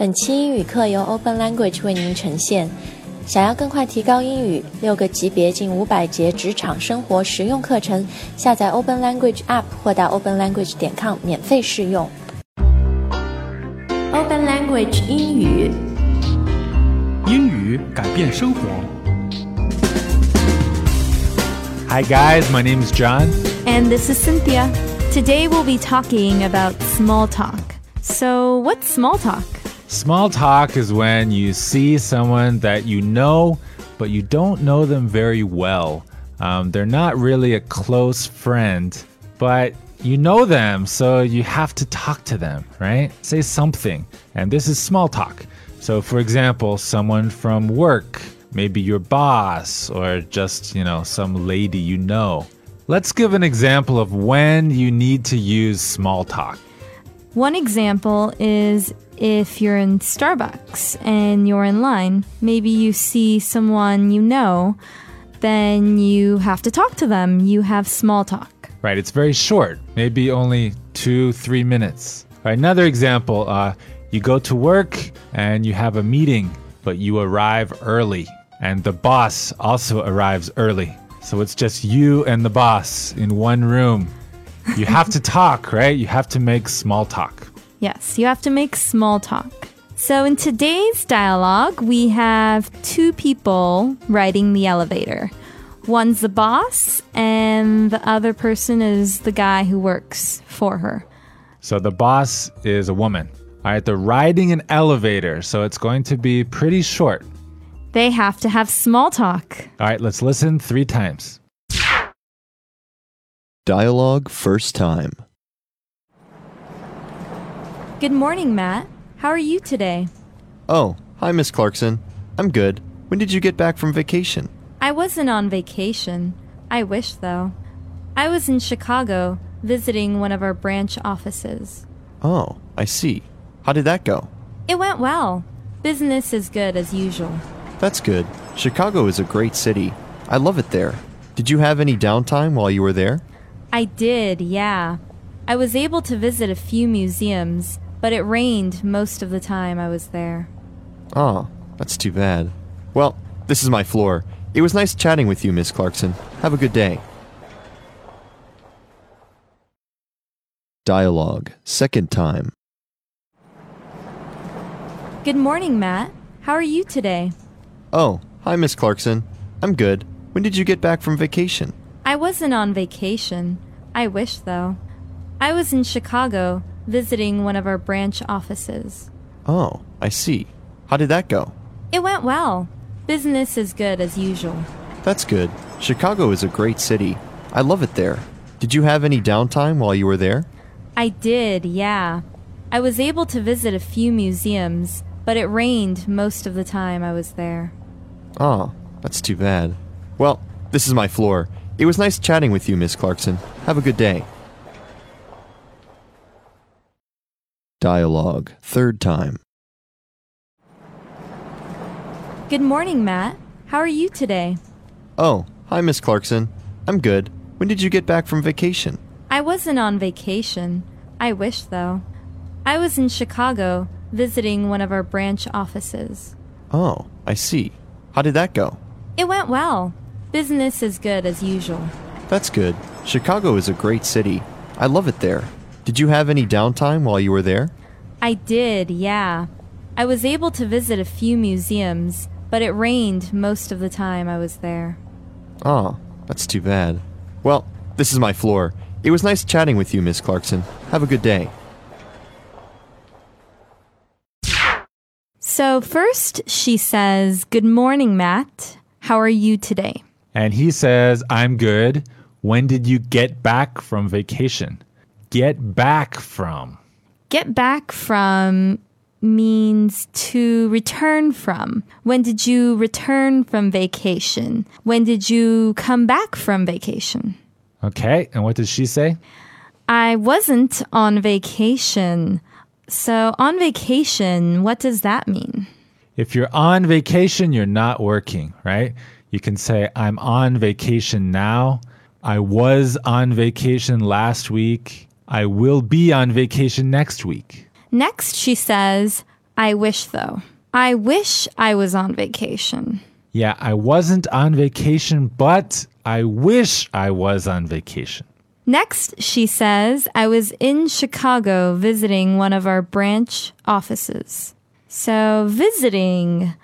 本期英语课由 Open Language 为您呈现。想要更快提高英语，六个级别近五百节职场生活实用课程，下载 Open Language App 或到 openlanguage 点 com 免费试用。Open Language 英语，英语改变生活。 Hi guys, my name is John. And this is Cynthia. Today we'll be talking about small talk. So, what's small talk? Small talk is when you see someone that you know, but you don't know them very well. Um, they're not really a close friend, but you know them, so you have to talk to them, right? Say something. And this is small talk. So, for example, someone from work, maybe your boss, or just, you know, some lady you know. Let's give an example of when you need to use small talk. One example is if you're in Starbucks and you're in line, maybe you see someone you know, then you have to talk to them. You have small talk. Right, it's very short, maybe only two, three minutes. Right, another example uh, you go to work and you have a meeting, but you arrive early, and the boss also arrives early. So it's just you and the boss in one room. You have to talk, right? You have to make small talk. Yes, you have to make small talk. So, in today's dialogue, we have two people riding the elevator. One's the boss, and the other person is the guy who works for her. So the boss is a woman. All right, they're riding an elevator, so it's going to be pretty short. They have to have small talk. All right, let's listen three times. Dialogue first time. Good morning, Matt. How are you today? Oh, hi, Miss Clarkson. I'm good. When did you get back from vacation? I wasn't on vacation. I wish, though. I was in Chicago visiting one of our branch offices. Oh, I see. How did that go? It went well. Business is good as usual. That's good. Chicago is a great city. I love it there. Did you have any downtime while you were there? I did, yeah. I was able to visit a few museums, but it rained most of the time I was there. Oh, that's too bad. Well, this is my floor. It was nice chatting with you, Miss Clarkson. Have a good day. Dialogue second time. Good morning, Matt. How are you today? Oh, hi, Miss Clarkson. I'm good. When did you get back from vacation? I wasn't on vacation. I wish, though. I was in Chicago visiting one of our branch offices. Oh, I see. How did that go? It went well. Business is good as usual. That's good. Chicago is a great city. I love it there. Did you have any downtime while you were there? I did, yeah. I was able to visit a few museums, but it rained most of the time I was there. Oh, that's too bad. Well, this is my floor. It was nice chatting with you, Miss Clarkson. Have a good day. Dialogue third time. Good morning, Matt. How are you today? Oh, hi, Miss Clarkson. I'm good. When did you get back from vacation? I wasn't on vacation. I wish, though. I was in Chicago visiting one of our branch offices. Oh, I see. How did that go? It went well. Business is good as usual. That's good. Chicago is a great city. I love it there. Did you have any downtime while you were there? I did, yeah. I was able to visit a few museums, but it rained most of the time I was there. Oh, that's too bad. Well, this is my floor. It was nice chatting with you, Miss Clarkson. Have a good day. So, first she says, Good morning, Matt. How are you today? And he says, I'm good. When did you get back from vacation? Get back from. Get back from means to return from. When did you return from vacation? When did you come back from vacation? Okay, and what did she say? I wasn't on vacation. So, on vacation, what does that mean? If you're on vacation, you're not working, right? You can say, I'm on vacation now. I was on vacation last week. I will be on vacation next week. Next, she says, I wish, though. I wish I was on vacation. Yeah, I wasn't on vacation, but I wish I was on vacation. Next, she says, I was in Chicago visiting one of our branch offices. So, visiting,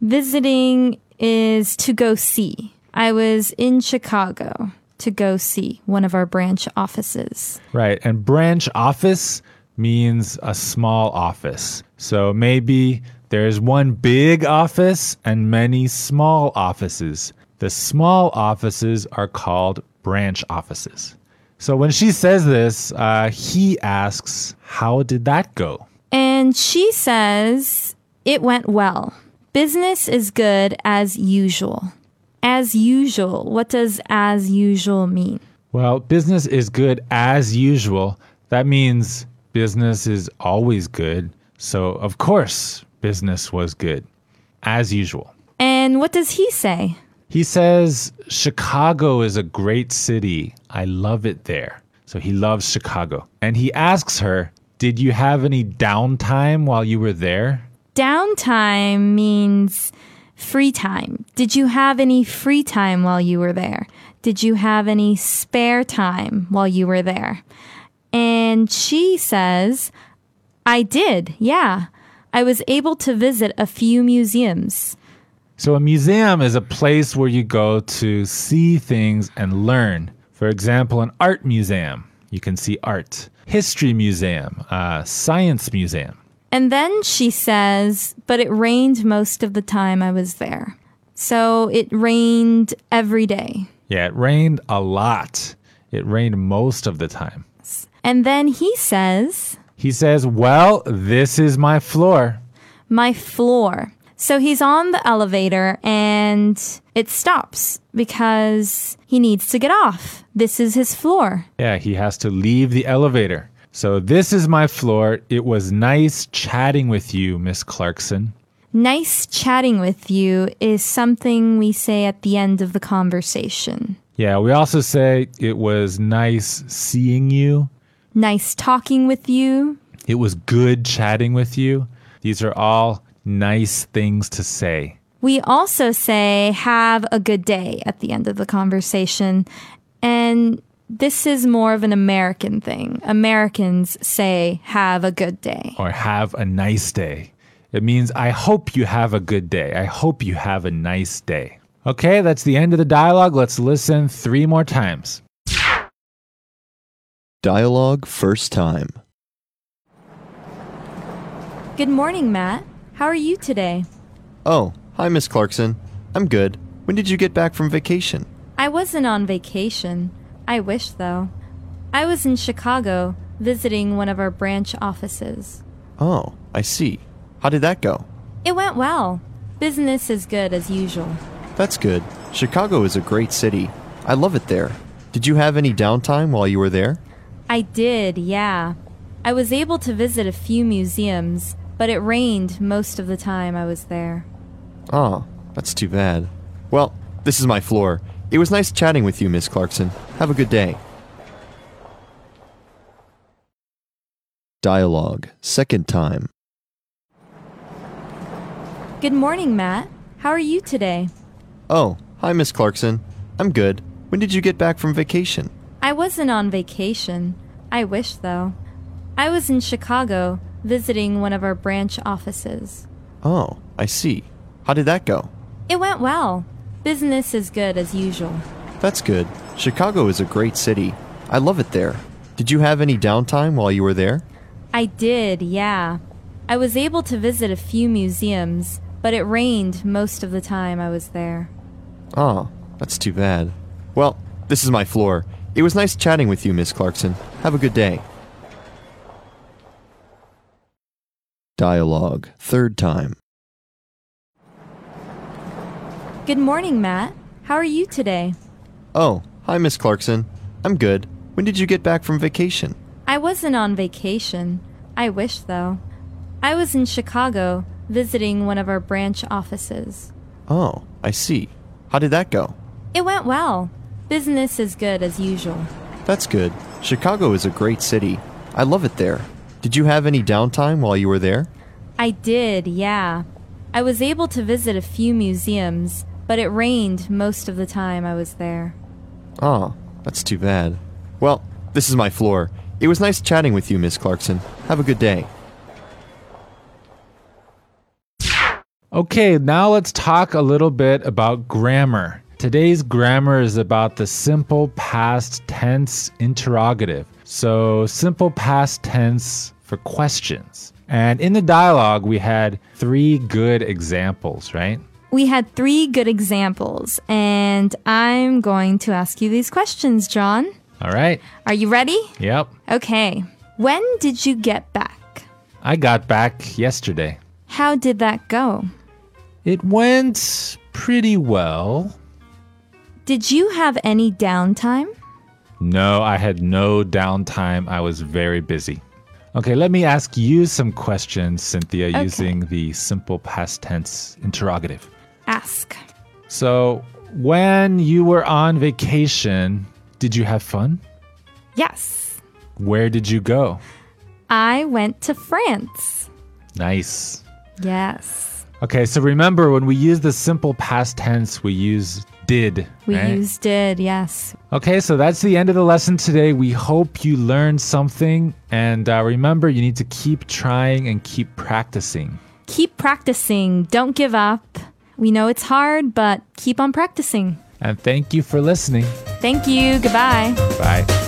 visiting is to go see. I was in Chicago to go see one of our branch offices. Right. And branch office means a small office. So maybe there's one big office and many small offices. The small offices are called branch offices. So when she says this, uh, he asks, How did that go? And she says, It went well. Business is good as usual. As usual. What does as usual mean? Well, business is good as usual. That means business is always good. So, of course, business was good as usual. And what does he say? He says, Chicago is a great city. I love it there. So he loves Chicago. And he asks her, Did you have any downtime while you were there? Downtime means free time. Did you have any free time while you were there? Did you have any spare time while you were there? And she says, I did, yeah. I was able to visit a few museums. So, a museum is a place where you go to see things and learn. For example, an art museum, you can see art. History museum, uh, science museum. And then she says, but it rained most of the time I was there. So it rained every day. Yeah, it rained a lot. It rained most of the time. And then he says, He says, Well, this is my floor. my floor. So he's on the elevator and it stops because he needs to get off. This is his floor. Yeah, he has to leave the elevator. So, this is my floor. It was nice chatting with you, Miss Clarkson. Nice chatting with you is something we say at the end of the conversation. Yeah, we also say it was nice seeing you. Nice talking with you. It was good chatting with you. These are all nice things to say. We also say have a good day at the end of the conversation. And this is more of an American thing. Americans say have a good day. Or have a nice day. It means I hope you have a good day. I hope you have a nice day. Okay, that's the end of the dialogue. Let's listen three more times. Dialogue first time. Good morning, Matt. How are you today? Oh, hi, Miss Clarkson. I'm good. When did you get back from vacation? I wasn't on vacation. I wish, though. I was in Chicago visiting one of our branch offices. Oh, I see. How did that go? It went well. Business is good as usual. That's good. Chicago is a great city. I love it there. Did you have any downtime while you were there? I did, yeah. I was able to visit a few museums, but it rained most of the time I was there. Oh, that's too bad. Well, this is my floor. It was nice chatting with you, Miss Clarkson. Have a good day. Dialogue, second time. Good morning, Matt. How are you today? Oh, hi, Miss Clarkson. I'm good. When did you get back from vacation? I wasn't on vacation. I wish, though. I was in Chicago visiting one of our branch offices. Oh, I see. How did that go? It went well. Business is good as usual. That's good. Chicago is a great city. I love it there. Did you have any downtime while you were there? I did, yeah. I was able to visit a few museums, but it rained most of the time I was there. Oh, that's too bad. Well, this is my floor. It was nice chatting with you, Miss Clarkson. Have a good day. Dialogue, third time. Good morning, Matt. How are you today? Oh, hi, Miss Clarkson. I'm good. When did you get back from vacation? I wasn't on vacation. I wish, though. I was in Chicago visiting one of our branch offices. Oh, I see. How did that go? It went well. Business is good as usual. That's good. Chicago is a great city. I love it there. Did you have any downtime while you were there? I did, yeah. I was able to visit a few museums, but it rained most of the time I was there. Oh, that's too bad. Well, this is my floor. It was nice chatting with you, Miss Clarkson. Have a good day. Okay, now let's talk a little bit about grammar. Today's grammar is about the simple past tense interrogative. So, simple past tense for questions. And in the dialogue, we had three good examples, right? We had three good examples, and I'm going to ask you these questions, John. All right. Are you ready? Yep. Okay. When did you get back? I got back yesterday. How did that go? It went pretty well. Did you have any downtime? No, I had no downtime. I was very busy. Okay, let me ask you some questions, Cynthia, Okay. using the simple past tense interrogative. Ask. So, when you were on vacation, did you have fun? Yes. Where did you go? I went to France. Nice. Yes. Okay, so remember when we use the simple past tense, we use did. We right? used did, yes. Okay, so that's the end of the lesson today. We hope you learned something. And uh, remember, you need to keep trying and keep practicing. Keep practicing. Don't give up. We know it's hard, but keep on practicing. And thank you for listening. Thank you. Goodbye. Bye.